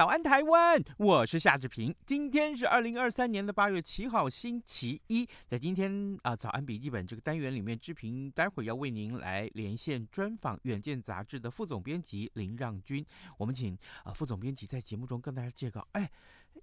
早安台湾，我是夏志平。今天是二零二三年的八月七号，星期一。在今天啊，早安笔记本这个单元里面，志平待会儿要为您来连线专访《远见》杂志的副总编辑林让君。我们请啊副总编辑在节目中跟大家介绍，哎，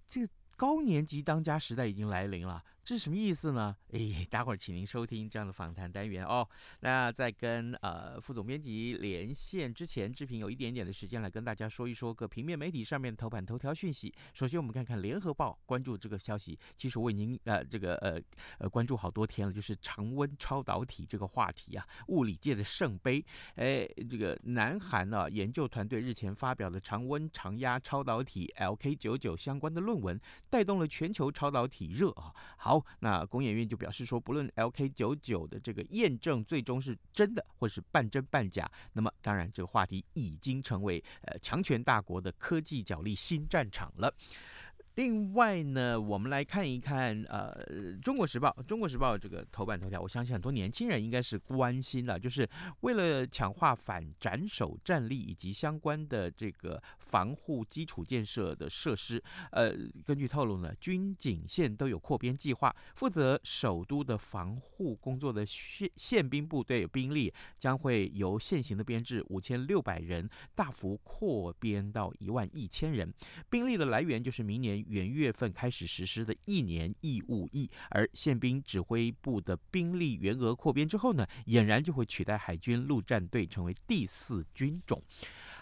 这个。高年级当家时代已经来临了，这是什么意思呢？哎，待会儿请您收听这样的访谈单元哦。那在跟呃副总编辑连线之前，志平有一点点的时间来跟大家说一说各平面媒体上面头版头条讯息。首先，我们看看《联合报》关注这个消息。其实我已经呃这个呃呃关注好多天了，就是常温超导体这个话题啊，物理界的圣杯。哎，这个南韩呢、啊、研究团队日前发表的常温常压超导体 LK99 相关的论文。带动了全球超导体热啊！好，那工研院就表示说，不论 LK 九九的这个验证最终是真的或是半真半假，那么当然这个话题已经成为呃强权大国的科技角力新战场了。另外呢，我们来看一看，呃，《中国时报》《中国时报》这个头版头条，我相信很多年轻人应该是关心的，就是为了强化反斩首战力以及相关的这个防护基础建设的设施。呃，根据透露呢，军警线都有扩编计划，负责首都的防护工作的宪宪兵部队兵力将会由现行的编制五千六百人大幅扩编到一万一千人，兵力的来源就是明年。元月份开始实施的一年义务役，而宪兵指挥部的兵力员额扩编之后呢，俨然就会取代海军陆战队，成为第四军种。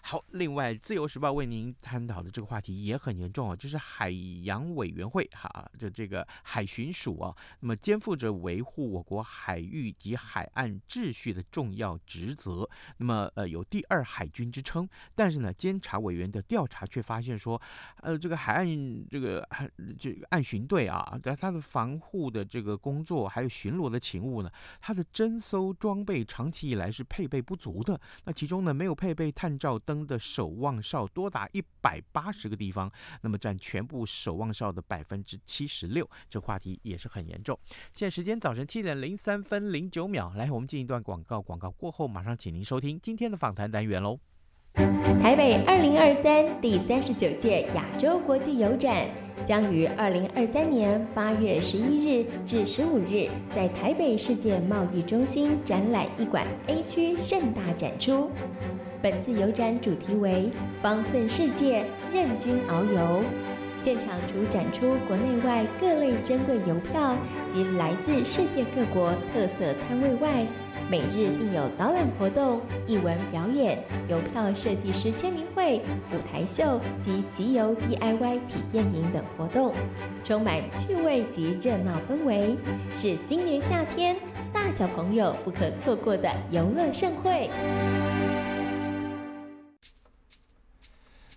好，另外，《自由时报》为您探讨的这个话题也很严重啊，就是海洋委员会哈，就这个海巡署啊，那么肩负着维护我国海域及海岸秩序的重要职责，那么呃有第二海军之称，但是呢，监察委员的调查却发现说，呃，这个海岸这个海这个岸巡队啊，在它的防护的这个工作还有巡逻的勤务呢，它的侦搜装备长期以来是配备不足的，那其中呢没有配备探照灯。的守望哨多达一百八十个地方，那么占全部守望哨的百分之七十六，这话题也是很严重。现在时间早晨七点零三分零九秒，来，我们进一段广告，广告过后马上请您收听今天的访谈单元喽。台北二零二三第三十九届亚洲国际邮展将于二零二三年八月十一日至十五日在台北世界贸易中心展览一馆 A 区盛大展出。本次邮展主题为“方寸世界，任君遨游”。现场除展出国内外各类珍贵邮票及来自世界各国特色摊位外，每日定有导览活动、艺文表演、邮票设计师签名会、舞台秀及集邮 DIY 体验营等活动，充满趣味及热闹氛围，是今年夏天大小朋友不可错过的游乐盛会。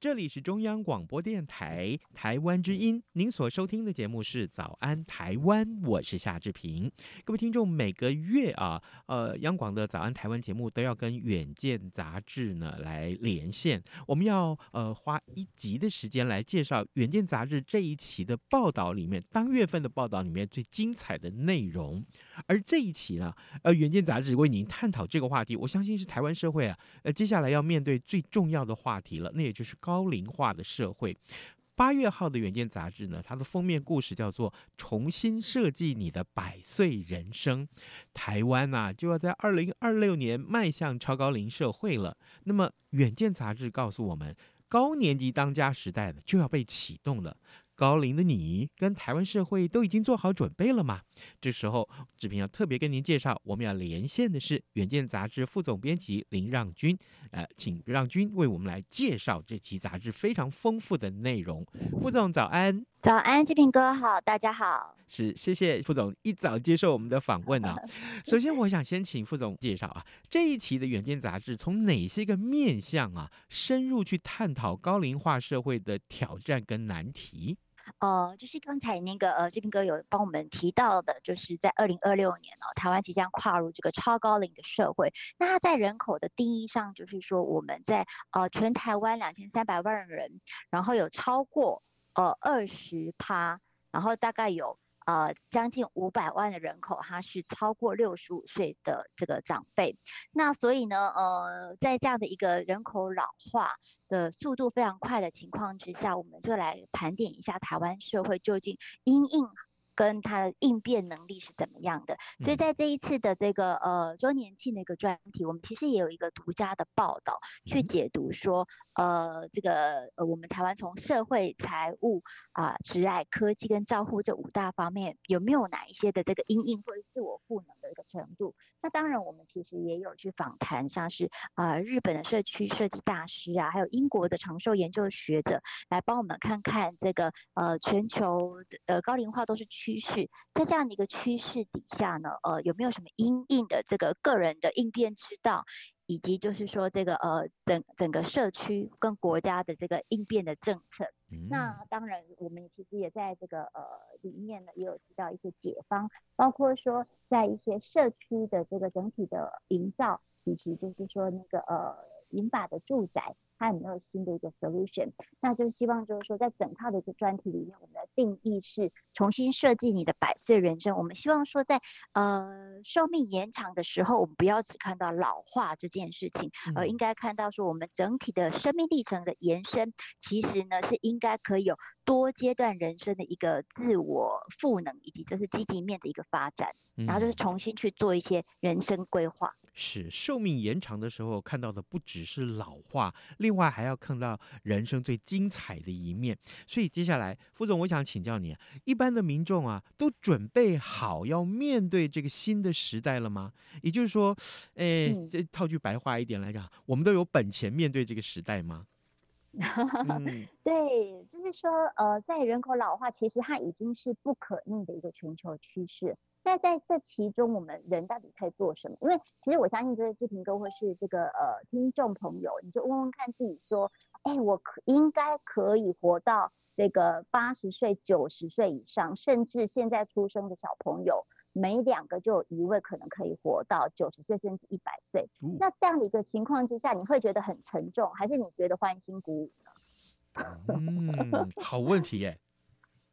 这里是中央广播电台台湾之音，您所收听的节目是《早安台湾》，我是夏志平。各位听众，每个月啊，呃，央广的《早安台湾》节目都要跟《远见》杂志呢来连线，我们要呃花一集的时间来介绍《远见》杂志这一期的报道里面，当月份的报道里面最精彩的内容。而这一期呢，呃，《远见》杂志为您探讨这个话题，我相信是台湾社会啊，呃，接下来要面对最重要的话题了，那也就是。高龄化的社会，八月号的《远见》杂志呢，它的封面故事叫做“重新设计你的百岁人生”。台湾啊，就要在二零二六年迈向超高龄社会了。那么，《远见》杂志告诉我们，高年级当家时代呢，就要被启动了。高龄的你跟台湾社会都已经做好准备了吗？这时候志平要特别跟您介绍，我们要连线的是《远见》杂志副总编辑林让君，呃，请让君为我们来介绍这期杂志非常丰富的内容。副总早安，早安，志平哥好，大家好，是谢谢副总一早接受我们的访问啊。首先，我想先请副总介绍啊，这一期的《远见》杂志从哪些个面向啊，深入去探讨高龄化社会的挑战跟难题。呃，就是刚才那个呃，志平哥有帮我们提到的，就是在二零二六年哦，台湾即将跨入这个超高龄的社会。那它在人口的定义上，就是说我们在呃全台湾两千三百万人，然后有超过呃二十趴，然后大概有。呃，将近五百万的人口，它是超过六十五岁的这个长辈。那所以呢，呃，在这样的一个人口老化的速度非常快的情况之下，我们就来盘点一下台湾社会究竟因应。跟他的应变能力是怎么样的？所以在这一次的这个呃周年庆的一个专题，我们其实也有一个独家的报道，去解读说，呃，这个呃我们台湾从社会、财务啊、职涯、科技跟照护这五大方面，有没有哪一些的这个因应或者自我赋能的一个程度？那当然，我们其实也有去访谈，像是啊、呃、日本的社区设计大师啊，还有英国的长寿研究学者，来帮我们看看这个呃全球呃高龄化都是趋势，在这样的一个趋势底下呢，呃有没有什么因应的这个个人的应变之道？以及就是说这个呃整整个社区跟国家的这个应变的政策，嗯、那当然我们其实也在这个呃里面呢也有提到一些解方，包括说在一些社区的这个整体的营造，以及就是说那个呃银发的住宅。它有没有新的一个 solution？那就希望就是说，在整套的一个专题里面，我们的定义是重新设计你的百岁人生。我们希望说在，在呃寿命延长的时候，我们不要只看到老化这件事情，而应该看到说我们整体的生命历程的延伸，其实呢是应该可以有多阶段人生的一个自我赋能，以及就是积极面的一个发展，然后就是重新去做一些人生规划。是寿命延长的时候看到的不只是老化，另外还要看到人生最精彩的一面。所以接下来，副总，我想请教你，一般的民众啊，都准备好要面对这个新的时代了吗？也就是说，哎，这套句白话一点来讲，我们都有本钱面对这个时代吗？嗯、对，就是说，呃，在人口老化，其实它已经是不可逆的一个全球趋势。那在这其中，我们人到底可以做什么？因为其实我相信，这个志平哥或是这个呃听众朋友，你就问问看自己说，哎，我可应该可以活到这个八十岁、九十岁以上，甚至现在出生的小朋友，每两个就有一位可能可以活到九十岁，甚至一百岁。那这样的一个情况之下，你会觉得很沉重，还是你觉得欢欣鼓舞呢？嗯，好问题耶。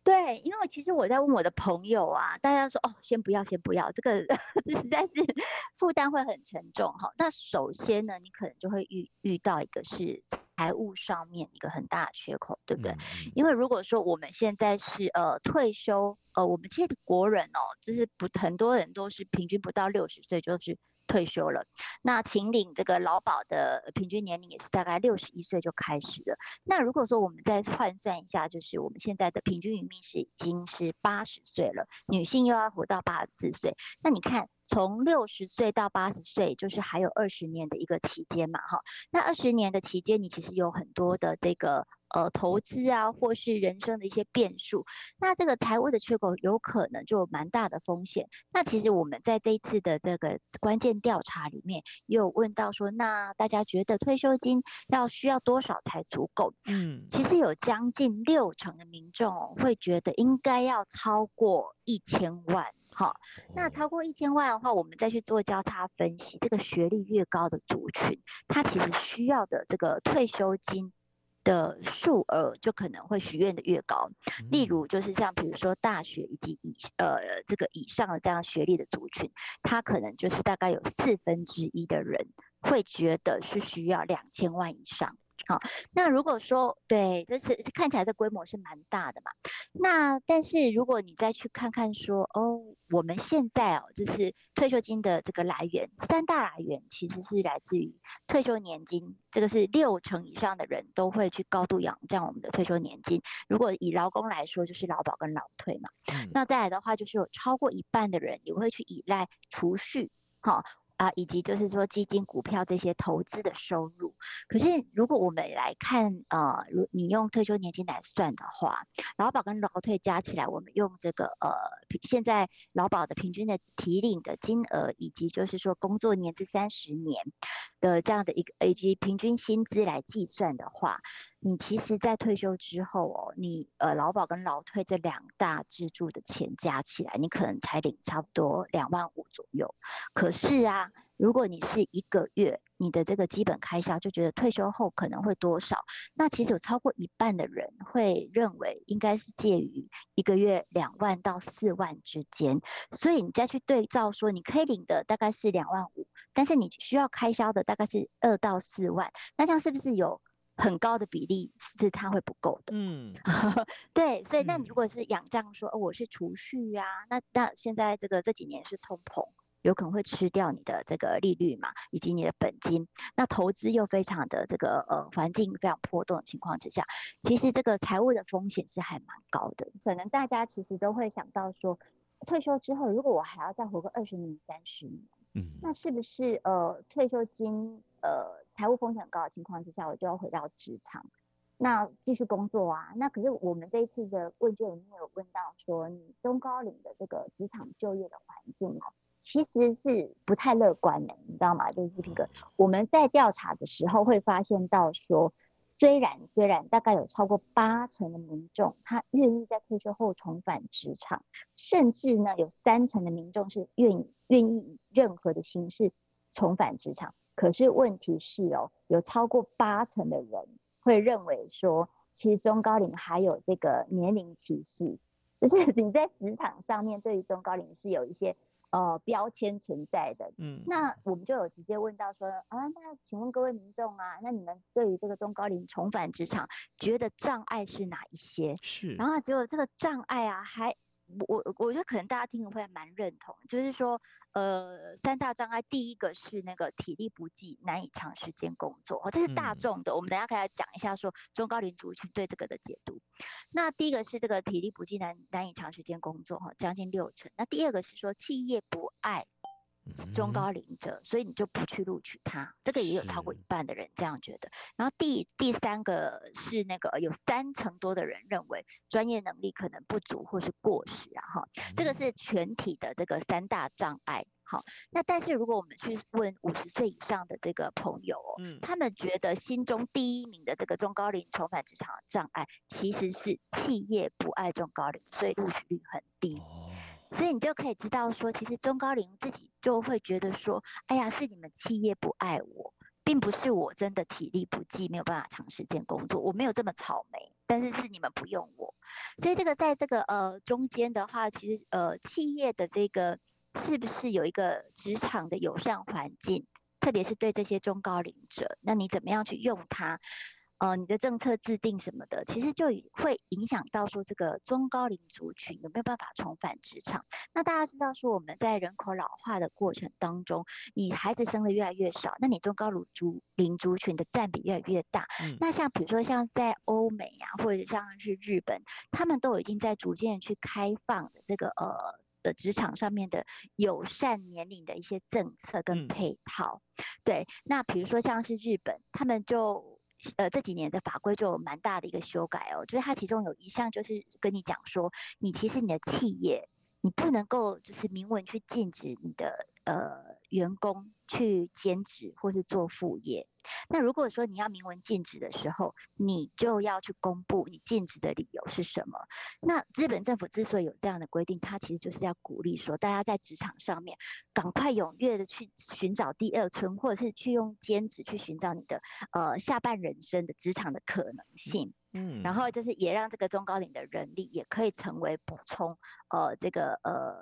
对，因为其实我在问我的朋友啊，大家说哦，先不要，先不要，这个 这实在是负担会很沉重哈。那首先呢，你可能就会遇遇到一个是财务上面一个很大的缺口，对不对？嗯、因为如果说我们现在是呃退休，呃，我们其实国人哦，就是不很多人都是平均不到六十岁就是。退休了，那秦岭这个劳保的平均年龄也是大概六十一岁就开始了。那如果说我们再换算一下，就是我们现在的平均余命是已经是八十岁了，女性又要活到八十四岁，那你看从六十岁到八十岁，就是还有二十年的一个期间嘛，哈。那二十年的期间，你其实有很多的这个。呃，投资啊，或是人生的一些变数，那这个财务的缺口有可能就有蛮大的风险。那其实我们在这一次的这个关键调查里面，也有问到说，那大家觉得退休金要需要多少才足够？嗯，其实有将近六成的民众会觉得应该要超过一千万。好，那超过一千万的话，我们再去做交叉分析，这个学历越高的族群，他其实需要的这个退休金。的数额就可能会许愿的越高，例如就是像比如说大学以及以呃这个以上的这样学历的族群，他可能就是大概有四分之一的人会觉得是需要两千万以上。好，那如果说对，这是看起来这规模是蛮大的嘛。那但是如果你再去看看说，哦，我们现在哦，就是退休金的这个来源，三大来源其实是来自于退休年金，这个是六成以上的人都会去高度仰仗我们的退休年金。如果以劳工来说，就是劳保跟劳退嘛。嗯。那再来的话，就是有超过一半的人也会去依赖储蓄，好。啊，以及就是说基金、股票这些投资的收入。可是如果我们来看，呃，如你用退休年金来算的话，劳保跟劳退加起来，我们用这个呃，现在劳保的平均的提领的金额，以及就是说工作年资三十年的这样的一个，以及平均薪资来计算的话。你其实，在退休之后哦，你呃劳保跟劳退这两大支柱的钱加起来，你可能才领差不多两万五左右。可是啊，如果你是一个月，你的这个基本开销就觉得退休后可能会多少，那其实有超过一半的人会认为应该是介于一个月两万到四万之间。所以你再去对照说，你可以领的大概是两万五，但是你需要开销的大概是二到四万，那这样是不是有？很高的比例是它会不够的，嗯，对，所以那你如果是仰仗说，哦，我是储蓄啊，那那现在这个这几年是通膨，有可能会吃掉你的这个利率嘛，以及你的本金，那投资又非常的这个呃环境非常波动的情况之下，其实这个财务的风险是还蛮高的。可能大家其实都会想到说，退休之后如果我还要再活个二十年、三十年，嗯，那是不是呃退休金呃？财务风险很高的情况之下，我就要回到职场，那继续工作啊。那可是我们这一次的问卷里面有问到说，你中高龄的这个职场就业的环境哦，其实是不太乐观的，你知道吗？就是这个我们在调查的时候会发现到说，虽然虽然大概有超过八成的民众他愿意在退休后重返职场，甚至呢有三成的民众是愿意愿意以任何的形式重返职场。可是问题是哦，有超过八成的人会认为说，其实中高龄还有这个年龄歧视，就是 你在职场上面对于中高龄是有一些呃标签存在的。嗯，那我们就有直接问到说，啊，那请问各位民众啊，那你们对于这个中高龄重返职场，觉得障碍是哪一些？是，然后结果这个障碍啊，还我我觉得可能大家听了会蛮认同，就是说。呃，三大障碍，第一个是那个体力不济，难以长时间工作，哦，这是大众的。嗯、我们等下可以来讲一下，说中高龄族群对这个的解读。那第一个是这个体力不济，难难以长时间工作，哈，将近六成。那第二个是说企业不爱中高龄者，嗯、所以你就不去录取他，这个也有超过一半的人这样觉得。然后第第三个是那个有三成多的人认为专业能力可能不足或是过时啊，哈，这个是全体的这个三大障碍。好，那但是如果我们去问五十岁以上的这个朋友哦，嗯，他们觉得心中第一名的这个中高龄重返职场的障碍，其实是企业不爱中高龄，所以录取率很低。哦，所以你就可以知道说，其实中高龄自己就会觉得说，哎呀，是你们企业不爱我，并不是我真的体力不济，没有办法长时间工作，我没有这么草莓，但是是你们不用我。所以这个在这个呃中间的话，其实呃企业的这个。是不是有一个职场的友善环境，特别是对这些中高龄者，那你怎么样去用它？呃，你的政策制定什么的，其实就会影响到说这个中高龄族群有没有办法重返职场。那大家知道说我们在人口老化的过程当中，你孩子生的越来越少，那你中高龄族龄族群的占比越来越大。嗯、那像比如说像在欧美呀、啊，或者像是日本，他们都已经在逐渐去开放的这个呃。的职场上面的友善年龄的一些政策跟配套，嗯、对，那比如说像是日本，他们就呃这几年的法规就有蛮大的一个修改哦，就是它其中有一项就是跟你讲说，你其实你的企业你不能够就是明文去禁止你的呃员工去兼职或是做副业。那如果说你要明文禁止的时候，你就要去公布你禁止的理由是什么。那日本政府之所以有这样的规定，它其实就是要鼓励说，大家在职场上面赶快踊跃的去寻找第二春，或者是去用兼职去寻找你的呃下半人生的职场的可能性。嗯，然后就是也让这个中高龄的人力也可以成为补充呃这个呃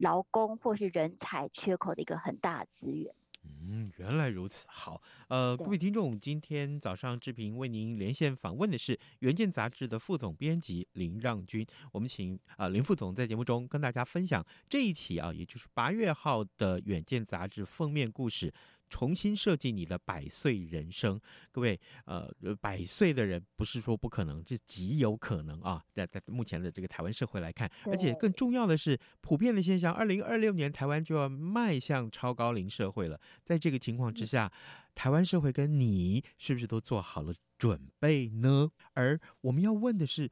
劳工或是人才缺口的一个很大的资源。嗯，原来如此。好，呃，各位听众，今天早上志平为您连线访问的是《原件》杂志的副总编辑林让军。我们请啊、呃、林副总在节目中跟大家分享这一期啊，也就是八月号的《远见》杂志封面故事。重新设计你的百岁人生，各位，呃，百岁的人不是说不可能，是极有可能啊。在在目前的这个台湾社会来看，而且更重要的是，普遍的现象，二零二六年台湾就要迈向超高龄社会了。在这个情况之下，台湾社会跟你是不是都做好了准备呢？而我们要问的是。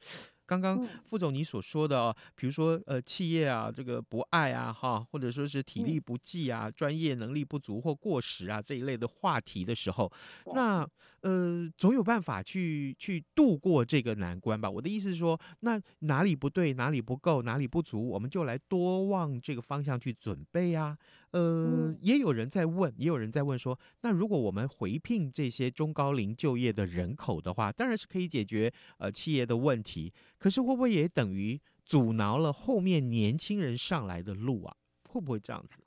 刚刚副总你所说的哦，比如说呃企业啊这个不爱啊哈，或者说是体力不济啊、专业能力不足或过时啊这一类的话题的时候，那呃总有办法去去度过这个难关吧？我的意思是说，那哪里不对，哪里不够，哪里不足，我们就来多往这个方向去准备啊。呃，也有人在问，也有人在问说，那如果我们回聘这些中高龄就业的人口的话，当然是可以解决呃企业的问题。可是会不会也等于阻挠了后面年轻人上来的路啊？会不会这样子？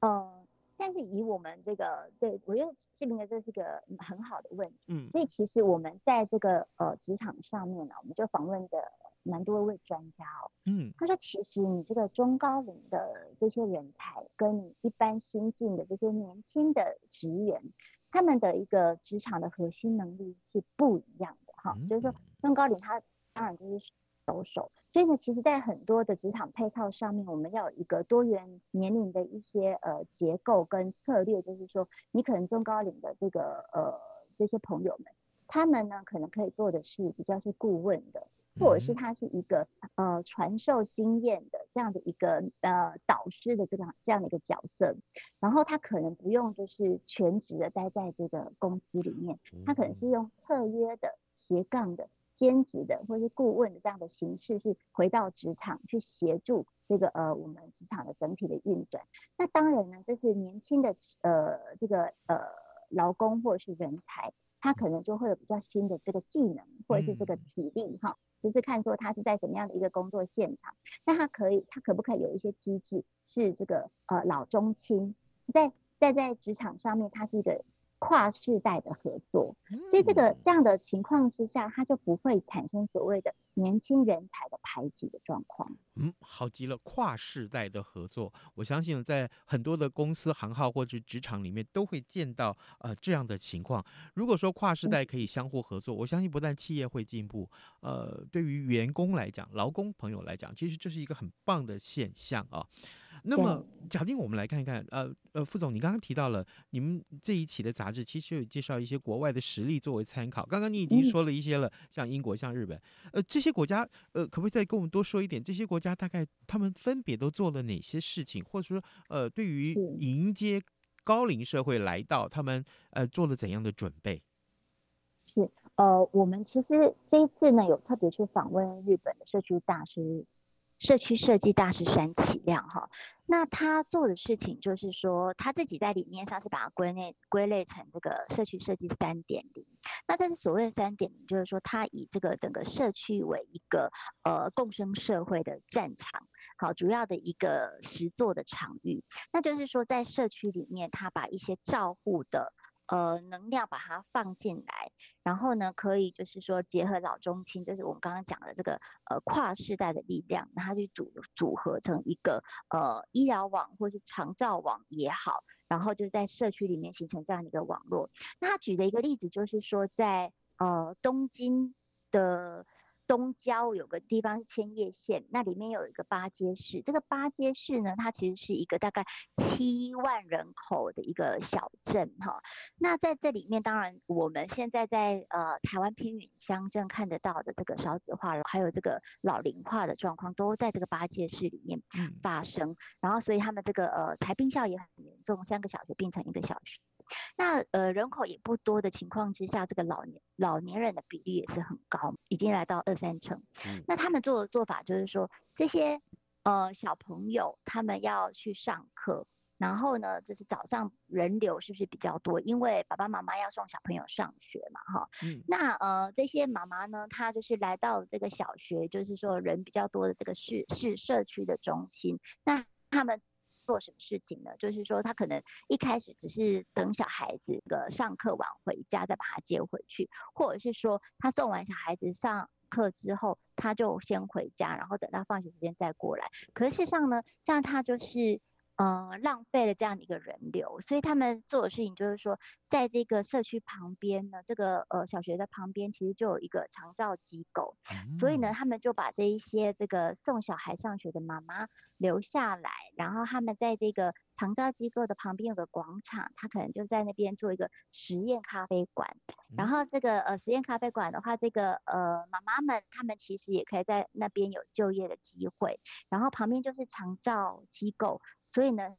呃，但是以我们这个，对，我觉得志平哥这是一个很好的问题。嗯，所以其实我们在这个呃职场上面呢，我们就访问的蛮多位专家哦。嗯，他说其实你这个中高龄的这些人才，跟你一般新进的这些年轻的职员，他们的一个职场的核心能力是不一样的哈。嗯，就是说中高龄他。当然就是熟手，所以呢，其实，在很多的职场配套上面，我们要有一个多元年龄的一些呃结构跟策略，就是说，你可能中高龄的这个呃这些朋友们，他们呢可能可以做的是比较是顾问的，或者是他是一个呃传授经验的这样的一个呃导师的这个这样的一个角色，然后他可能不用就是全职的待在这个公司里面，他可能是用特约的斜杠的。兼职的或者是顾问的这样的形式，去回到职场去协助这个呃我们职场的整体的运转。那当然呢，这是年轻的呃这个呃劳工或者是人才，他可能就会有比较新的这个技能或者是这个体力哈，就是看说他是在什么样的一个工作现场，那他可以他可不可以有一些机制是这个呃老中青是在在在职场上面，他是一个。跨世代的合作，所以这个这样的情况之下，它就不会产生所谓的年轻人才的排挤的状况。嗯，好极了，跨世代的合作，我相信在很多的公司行号或者职场里面都会见到呃这样的情况。如果说跨世代可以相互合作，我相信不但企业会进步，呃，对于员工来讲，劳工朋友来讲，其实这是一个很棒的现象啊。那么，假定我们来看一看，呃呃，副总，你刚刚提到了你们这一期的杂志，其实有介绍一些国外的实例作为参考。刚刚你已经说了一些了，像英国、像日本，呃，这些国家，呃，可不可以再跟我们多说一点？这些国家大概他们分别都做了哪些事情，或者说，呃，对于迎接高龄社会来到，他们呃做了怎样的准备？是，呃，我们其实这一次呢，有特别去访问日本的社区大师。社区设计大师山崎亮哈，那他做的事情就是说，他自己在理念上是把它归类归类成这个社区设计三点零。那这是所谓的三点零，就是说他以这个整个社区为一个呃共生社会的战场，好，主要的一个实作的场域。那就是说在社区里面，他把一些照护的。呃，能量把它放进来，然后呢，可以就是说结合老中青，就是我们刚刚讲的这个呃跨世代的力量，然后去组组合成一个呃医疗网或是长照网也好，然后就在社区里面形成这样的一个网络。那他举的一个例子就是说在，在呃东京的。东郊有个地方是千叶县，那里面有一个八街市。这个八街市呢，它其实是一个大概七万人口的一个小镇哈。那在这里面，当然我们现在在呃台湾偏远乡镇看得到的这个少子化，还有这个老龄化的状况，都在这个八街市里面发生。然后，所以他们这个呃财并校也很严重，三个小学并成一个小学。那呃人口也不多的情况之下，这个老年老年人的比例也是很高，已经来到二三成。嗯。那他们做的做法就是说，这些呃小朋友他们要去上课，然后呢，就是早上人流是不是比较多？因为爸爸妈妈要送小朋友上学嘛，哈。嗯。那呃这些妈妈呢，她就是来到这个小学，就是说人比较多的这个市市社区的中心，那他们。做什么事情呢？就是说他可能一开始只是等小孩子个上课完回家再把他接回去，或者是说他送完小孩子上课之后他就先回家，然后等到放学时间再过来。可是事实上呢，这样他就是。呃，浪费了这样的一个人流，所以他们做的事情就是说，在这个社区旁边呢，这个呃小学的旁边其实就有一个长照机构，嗯、所以呢，他们就把这一些这个送小孩上学的妈妈留下来，然后他们在这个长照机构的旁边有个广场，他可能就在那边做一个实验咖啡馆，嗯、然后这个呃实验咖啡馆的话，这个呃妈妈们他们其实也可以在那边有就业的机会，然后旁边就是长照机构。所以呢，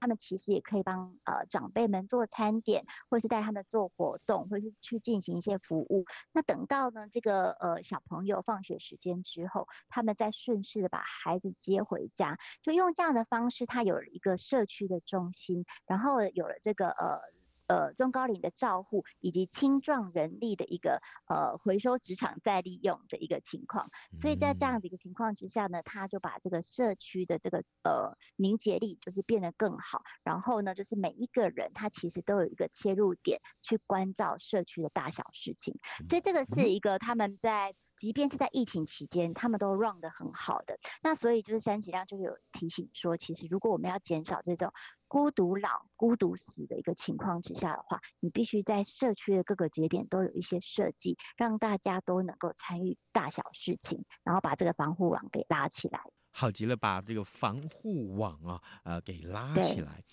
他们其实也可以帮呃长辈们做餐点，或是带他们做活动，或是去进行一些服务。那等到呢这个呃小朋友放学时间之后，他们再顺势的把孩子接回家，就用这样的方式，他有了一个社区的中心，然后有了这个呃。呃，中高龄的照护以及青壮人力的一个呃回收职场再利用的一个情况，所以在这样的一个情况之下呢，他就把这个社区的这个呃凝结力就是变得更好，然后呢，就是每一个人他其实都有一个切入点去关照社区的大小事情，所以这个是一个他们在。即便是在疫情期间，他们都 run 得很好的。那所以就是珊琪亮就有提醒说，其实如果我们要减少这种孤独老、孤独死的一个情况之下的话，你必须在社区的各个节点都有一些设计，让大家都能够参与大小事情，然后把这个防护网给拉起来。好极了，把这个防护网啊，呃，给拉起来。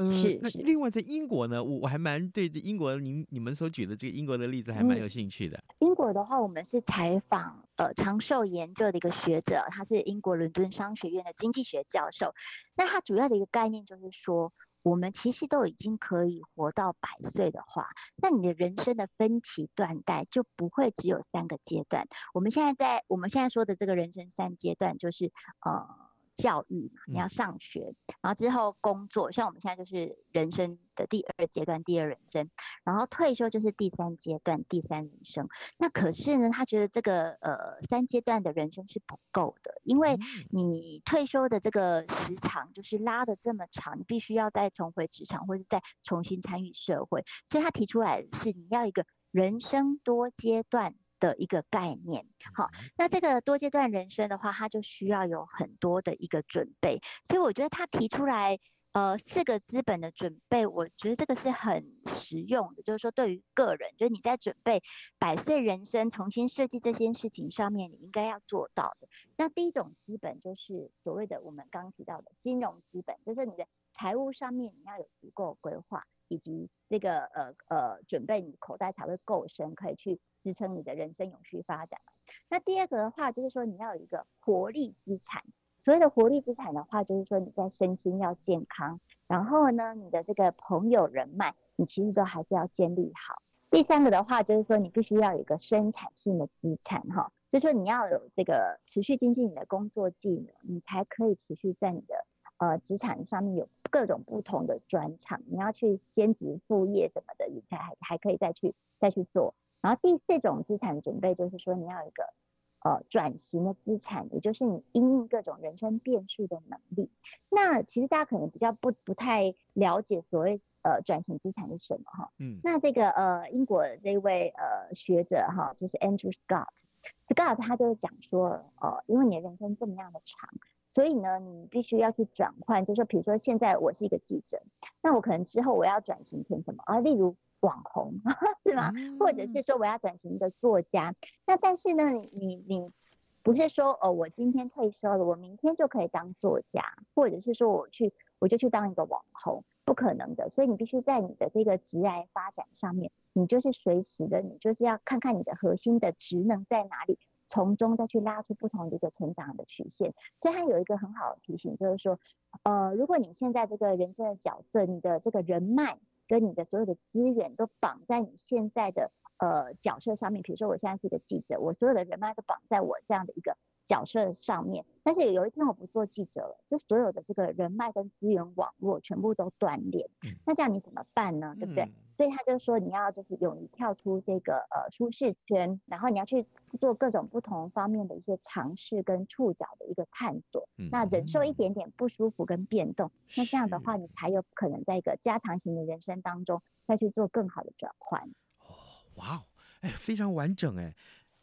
嗯，是。那另外在英国呢，我我还蛮对这英国您你们所举的这个英国的例子还蛮有兴趣的。嗯、英国的话，我们是采访呃长寿研究的一个学者，他是英国伦敦商学院的经济学教授。那他主要的一个概念就是说。我们其实都已经可以活到百岁的话，那你的人生的分歧断代就不会只有三个阶段。我们现在在我们现在说的这个人生三阶段，就是呃。教育嘛，你要上学，然后之后工作，像我们现在就是人生的第二阶段，第二人生，然后退休就是第三阶段，第三人生。那可是呢，他觉得这个呃三阶段的人生是不够的，因为你退休的这个时长就是拉的这么长，你必须要再重回职场，或者再重新参与社会，所以他提出来是你要一个人生多阶段的一个概念，好，那这个多阶段人生的话，它就需要有很多的一个准备，所以我觉得他提出来，呃，四个资本的准备，我觉得这个是很实用的，就是说对于个人，就是你在准备百岁人生重新设计这件事情上面，你应该要做到的。那第一种资本就是所谓的我们刚刚提到的金融资本，就是你的财务上面你要有足够规划。以及这个呃呃准备，你口袋才会够深，可以去支撑你的人生永续发展。那第二个的话，就是说你要有一个活力资产。所谓的活力资产的话，就是说你在身心要健康，然后呢，你的这个朋友人脉，你其实都还是要建立好。第三个的话，就是说你必须要有一个生产性的资产哈，就是说你要有这个持续精进你的工作技能，你才可以持续在你的。呃，资产上面有各种不同的专长，你要去兼职副业什么的，你才还还可以再去再去做。然后第四种资产准备就是说，你要有一个呃转型的资产，也就是你因应各种人生变数的能力。那其实大家可能比较不不太了解所谓呃转型资产是什么哈。嗯。那这个呃英国的这位呃学者哈，就是 Andrew Scott，Scott 他就是讲说，呃，因为你的人生这么样的长。所以呢，你必须要去转换，就是说，比如说现在我是一个记者，那我可能之后我要转型成什么啊？例如网红，是吗？或者是说我要转型一个作家。那但是呢，你你你不是说哦，我今天退休了，我明天就可以当作家，或者是说我去我就去当一个网红，不可能的。所以你必须在你的这个职业发展上面，你就是随时的，你就是要看看你的核心的职能在哪里。从中再去拉出不同的一个成长的曲线，所以它有一个很好的提醒，就是说，呃，如果你现在这个人生的角色，你的这个人脉跟你的所有的资源都绑在你现在的呃角色上面，比如说我现在是一个记者，我所有的人脉都绑在我这样的一个角色上面，但是有一天我不做记者了，这所有的这个人脉跟资源网络全部都断裂，那这样你怎么办呢？对不对？所以他就说你要就是勇于跳出这个呃舒适圈，然后你要去做各种不同方面的一些尝试跟触角的一个探索，嗯、那忍受一点点不舒服跟变动，那这样的话你才有可能在一个加长型的人生当中再去做更好的转换。哦，哇哦，哎，非常完整哎，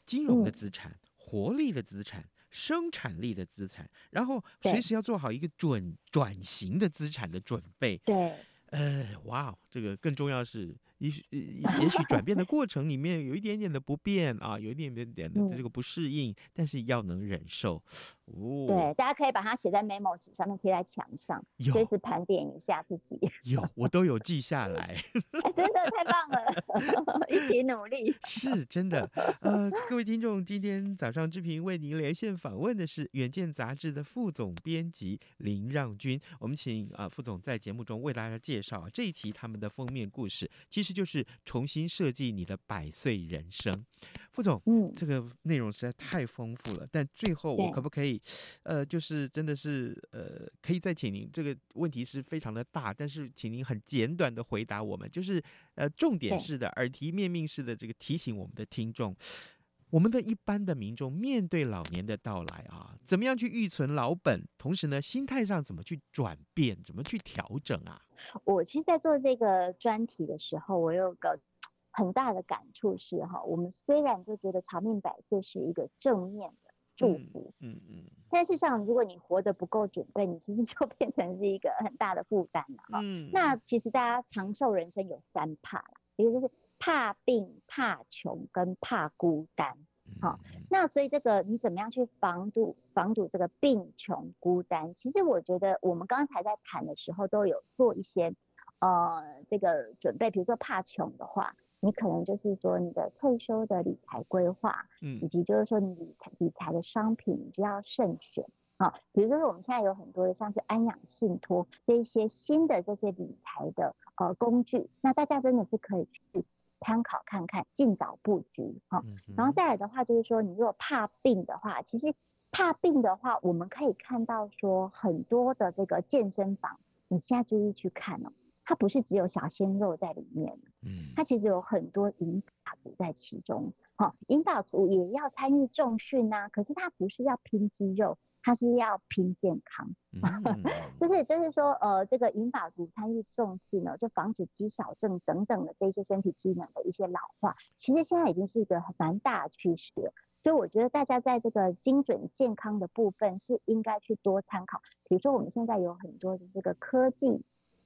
金融的资产、嗯、活力的资产、生产力的资产，然后随时要做好一个准转型的资产的准备。对。呃，哇哦，这个更重要是，也许也许转变的过程里面有一点点的不便啊，有一点点点的这个不适应，嗯、但是要能忍受。哦，对，大家可以把它写在 memo 纸上面，贴在墙上，随时盘点一下自己。有，我都有记下来。哎、真的太棒了，一起努力。是真的。呃，各位听众，今天早上志平为您连线访问的是《远见》杂志的副总编辑林让军。我们请啊、呃、副总在节目中为大家介绍这一期他们的封面故事，其实就是重新设计你的百岁人生。副总，嗯，这个内容实在太丰富了，但最后我可不可以？呃，就是真的是呃，可以再请您，这个问题是非常的大，但是请您很简短的回答我们，就是呃，重点式的耳提面命式的这个提醒我们的听众，我们的一般的民众面对老年的到来啊，怎么样去预存老本，同时呢，心态上怎么去转变，怎么去调整啊？我其实，在做这个专题的时候，我有个很大的感触是哈，我们虽然就觉得长命百岁是一个正面的。祝福，嗯嗯，嗯，但事实上，如果你活得不够准备，你其实就 变成是一个很大的负担了哈。嗯，那其实大家长寿人生有三怕，一个就是怕病、怕穷跟怕孤单。好，那所以这个你怎么样去防堵防堵这个病穷孤单？其实我觉得我们刚才在谈的时候都有做一些呃这个准备，比如说怕穷的话。你可能就是说你的退休的理财规划，嗯，以及就是说你理财理财的商品，你就要慎选啊。比如说我们现在有很多的像是安养信托这一些新的这些理财的呃工具，那大家真的是可以去参考看看，尽早布局啊。然后再来的话就是说，你如果怕病的话，其实怕病的话，我们可以看到说很多的这个健身房，你现在注意去看哦。它不是只有小鲜肉在里面，嗯，它其实有很多银发族在其中，好，银发族也要参与重训呐，可是它不是要拼肌肉，它是要拼健康，嗯、就是。就是说，呃，这个银发族参与重训呢，就防止肌少症等等的这些身体机能的一些老化，其实现在已经是一个蛮大的趋势了，所以我觉得大家在这个精准健康的部分是应该去多参考，比如说我们现在有很多的这个科技。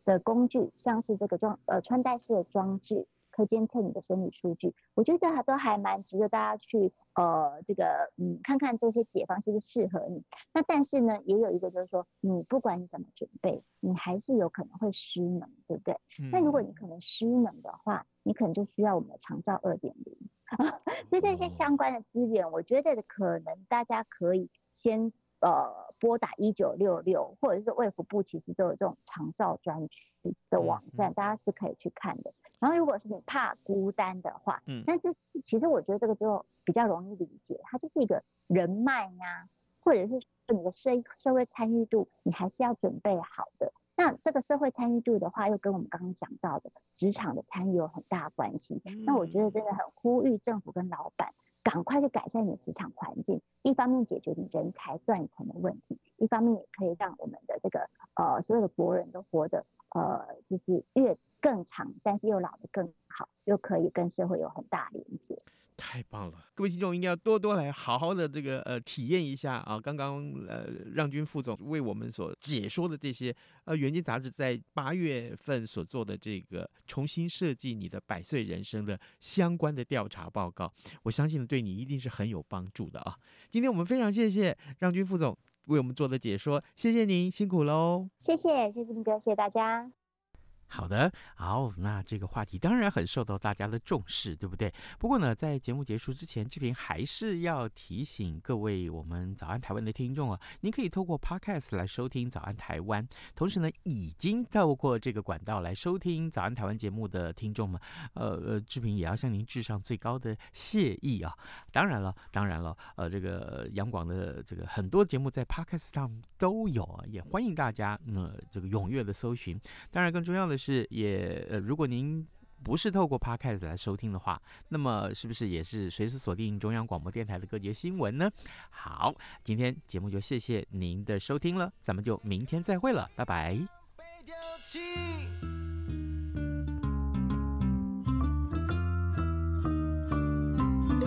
的工具，像是这个装呃穿戴式的装置，可以监测你的生理数据，我觉得还都还蛮值得大家去呃这个嗯看看这些解方是不是适合你。那但是呢，也有一个就是说，你不管你怎么准备，你还是有可能会失能，对不对？嗯、那如果你可能失能的话，你可能就需要我们的长照二点零。所以这些相关的资源，我觉得可能大家可以先。呃，拨打一九六六，或者是卫福部，其实都有这种长照专区的网站，大家是可以去看的。然后，如果是你怕孤单的话，嗯，那这其实我觉得这个就比较容易理解，它就是一个人脉呀，或者是你的社社会参与度，你还是要准备好的。那这个社会参与度的话，又跟我们刚刚讲到的职场的参与有很大关系。那我觉得真的很呼吁政府跟老板。赶快去改善你的职场环境，一方面解决你人才断层的问题，一方面也可以让我们的这个呃所有的国人都活得呃就是越更长，但是又老得更好，又可以跟社会有很大连接。太棒了，各位听众应该要多多来好好的这个呃体验一下啊！刚刚呃让军副总为我们所解说的这些呃远见杂志在八月份所做的这个重新设计你的百岁人生的相关的调查报告，我相信对你一定是很有帮助的啊！今天我们非常谢谢让军副总为我们做的解说，谢谢您辛苦喽！谢谢，谢谢明哥，谢谢大家。好的，好，那这个话题当然很受到大家的重视，对不对？不过呢，在节目结束之前，志平还是要提醒各位我们早安台湾的听众啊，您可以透过 Podcast 来收听早安台湾，同时呢，已经透过这个管道来收听早安台湾节目的听众们，呃呃，志平也要向您致上最高的谢意啊。当然了，当然了，呃，这个杨广的这个很多节目在 Podcast 上都有啊，也欢迎大家呢、呃、这个踊跃的搜寻。当然，更重要的是。也呃，如果您不是透过 Podcast 来收听的话，那么是不是也是随时锁定中央广播电台的各节新闻呢？好，今天节目就谢谢您的收听了，咱们就明天再会了，拜拜。